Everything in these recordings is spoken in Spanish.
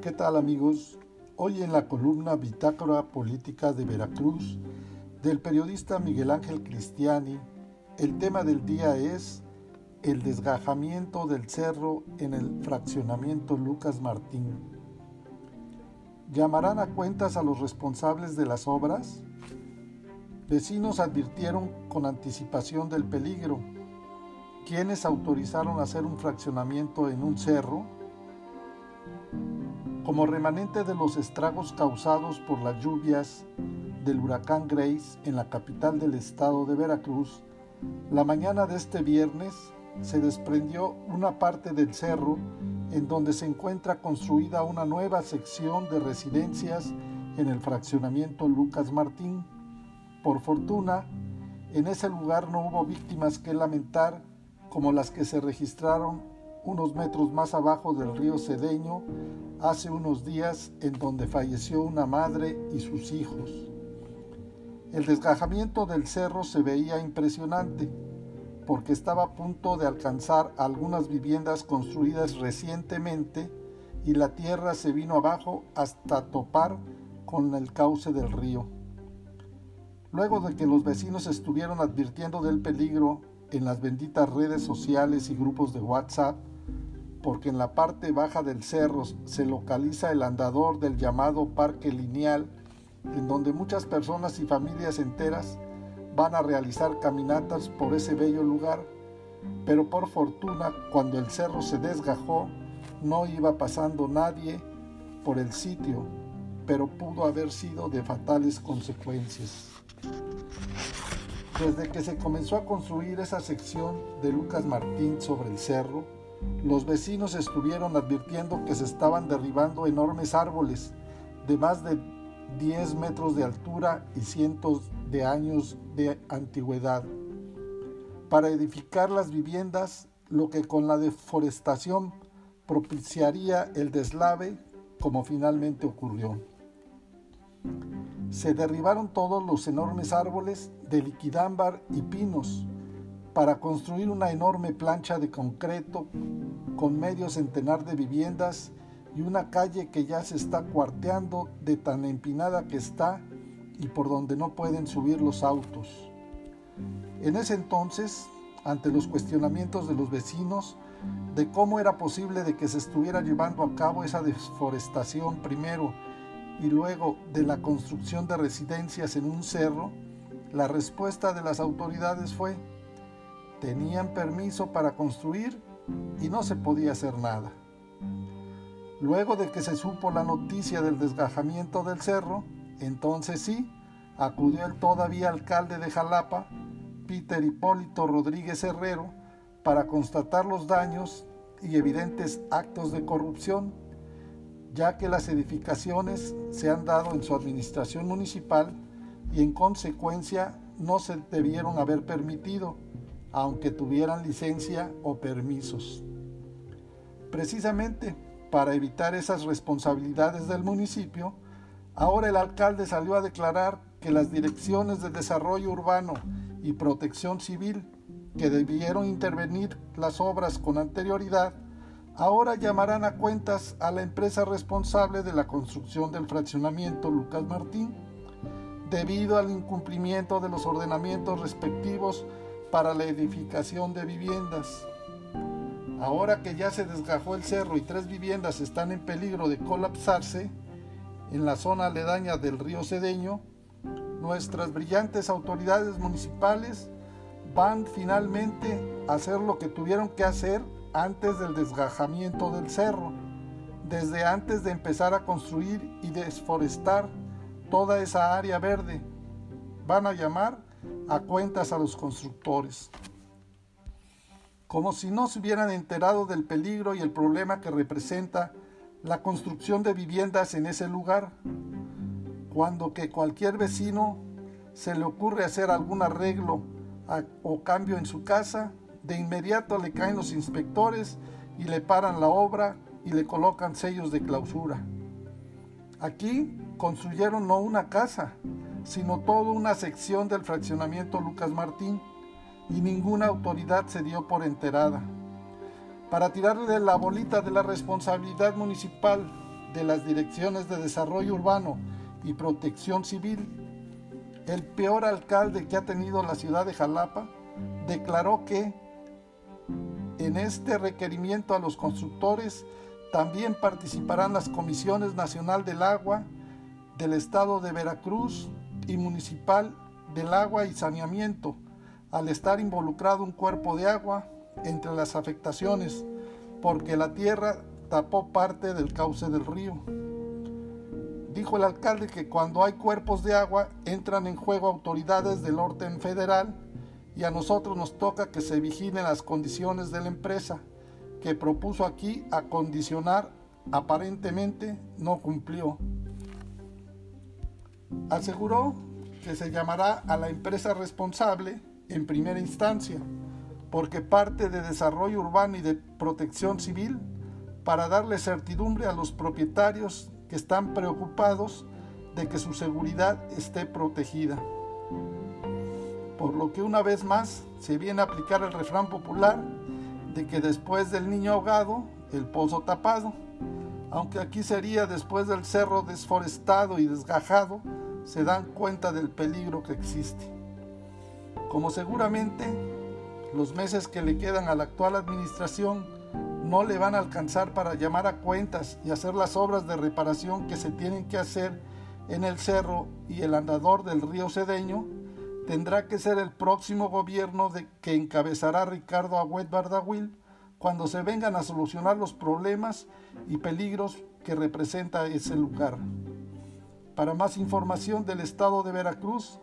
¿Qué tal amigos? Hoy en la columna Bitácora Política de Veracruz del periodista Miguel Ángel Cristiani, el tema del día es el desgajamiento del cerro en el fraccionamiento Lucas Martín. ¿Llamarán a cuentas a los responsables de las obras? Vecinos advirtieron con anticipación del peligro. ¿Quiénes autorizaron hacer un fraccionamiento en un cerro? Como remanente de los estragos causados por las lluvias del huracán Grace en la capital del estado de Veracruz, la mañana de este viernes se desprendió una parte del cerro en donde se encuentra construida una nueva sección de residencias en el fraccionamiento Lucas Martín. Por fortuna, en ese lugar no hubo víctimas que lamentar como las que se registraron unos metros más abajo del río Cedeño hace unos días en donde falleció una madre y sus hijos. El desgajamiento del cerro se veía impresionante porque estaba a punto de alcanzar algunas viviendas construidas recientemente y la tierra se vino abajo hasta topar con el cauce del río. Luego de que los vecinos estuvieron advirtiendo del peligro en las benditas redes sociales y grupos de WhatsApp, porque en la parte baja del cerro se localiza el andador del llamado Parque Lineal, en donde muchas personas y familias enteras van a realizar caminatas por ese bello lugar, pero por fortuna cuando el cerro se desgajó no iba pasando nadie por el sitio, pero pudo haber sido de fatales consecuencias. Desde que se comenzó a construir esa sección de Lucas Martín sobre el cerro, los vecinos estuvieron advirtiendo que se estaban derribando enormes árboles de más de 10 metros de altura y cientos de años de antigüedad para edificar las viviendas, lo que con la deforestación propiciaría el deslave, como finalmente ocurrió. Se derribaron todos los enormes árboles de liquidámbar y pinos, para construir una enorme plancha de concreto con medio centenar de viviendas y una calle que ya se está cuarteando de tan empinada que está y por donde no pueden subir los autos. En ese entonces, ante los cuestionamientos de los vecinos de cómo era posible de que se estuviera llevando a cabo esa deforestación primero y luego de la construcción de residencias en un cerro, la respuesta de las autoridades fue tenían permiso para construir y no se podía hacer nada. Luego de que se supo la noticia del desgajamiento del cerro, entonces sí, acudió el todavía alcalde de Jalapa, Peter Hipólito Rodríguez Herrero, para constatar los daños y evidentes actos de corrupción, ya que las edificaciones se han dado en su administración municipal y en consecuencia no se debieron haber permitido aunque tuvieran licencia o permisos. Precisamente para evitar esas responsabilidades del municipio, ahora el alcalde salió a declarar que las direcciones de desarrollo urbano y protección civil que debieron intervenir las obras con anterioridad, ahora llamarán a cuentas a la empresa responsable de la construcción del fraccionamiento Lucas Martín, debido al incumplimiento de los ordenamientos respectivos para la edificación de viviendas. Ahora que ya se desgajó el cerro y tres viviendas están en peligro de colapsarse en la zona aledaña del río Cedeño, nuestras brillantes autoridades municipales van finalmente a hacer lo que tuvieron que hacer antes del desgajamiento del cerro, desde antes de empezar a construir y desforestar toda esa área verde. Van a llamar a cuentas a los constructores, como si no se hubieran enterado del peligro y el problema que representa la construcción de viviendas en ese lugar, cuando que cualquier vecino se le ocurre hacer algún arreglo o cambio en su casa, de inmediato le caen los inspectores y le paran la obra y le colocan sellos de clausura. Aquí construyeron no una casa, sino toda una sección del fraccionamiento Lucas Martín, y ninguna autoridad se dio por enterada. Para tirarle la bolita de la responsabilidad municipal de las direcciones de desarrollo urbano y protección civil, el peor alcalde que ha tenido la ciudad de Jalapa, declaró que en este requerimiento a los constructores también participarán las comisiones nacional del agua del estado de Veracruz y municipal del agua y saneamiento, al estar involucrado un cuerpo de agua entre las afectaciones, porque la tierra tapó parte del cauce del río. Dijo el alcalde que cuando hay cuerpos de agua entran en juego autoridades del orden federal y a nosotros nos toca que se vigilen las condiciones de la empresa que propuso aquí acondicionar aparentemente no cumplió. Aseguró que se llamará a la empresa responsable en primera instancia, porque parte de desarrollo urbano y de protección civil para darle certidumbre a los propietarios que están preocupados de que su seguridad esté protegida. Por lo que una vez más se viene a aplicar el refrán popular de que después del niño ahogado, el pozo tapado, aunque aquí sería después del cerro desforestado y desgajado, se dan cuenta del peligro que existe. Como seguramente los meses que le quedan a la actual administración no le van a alcanzar para llamar a cuentas y hacer las obras de reparación que se tienen que hacer en el cerro y el andador del río Cedeño, tendrá que ser el próximo gobierno de, que encabezará Ricardo Agüed Bardawil cuando se vengan a solucionar los problemas y peligros que representa ese lugar. Para más información del estado de Veracruz,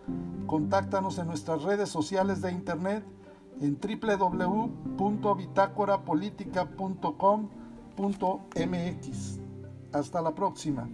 contáctanos en nuestras redes sociales de internet en www.bitácorapolítica.com.mx. Hasta la próxima.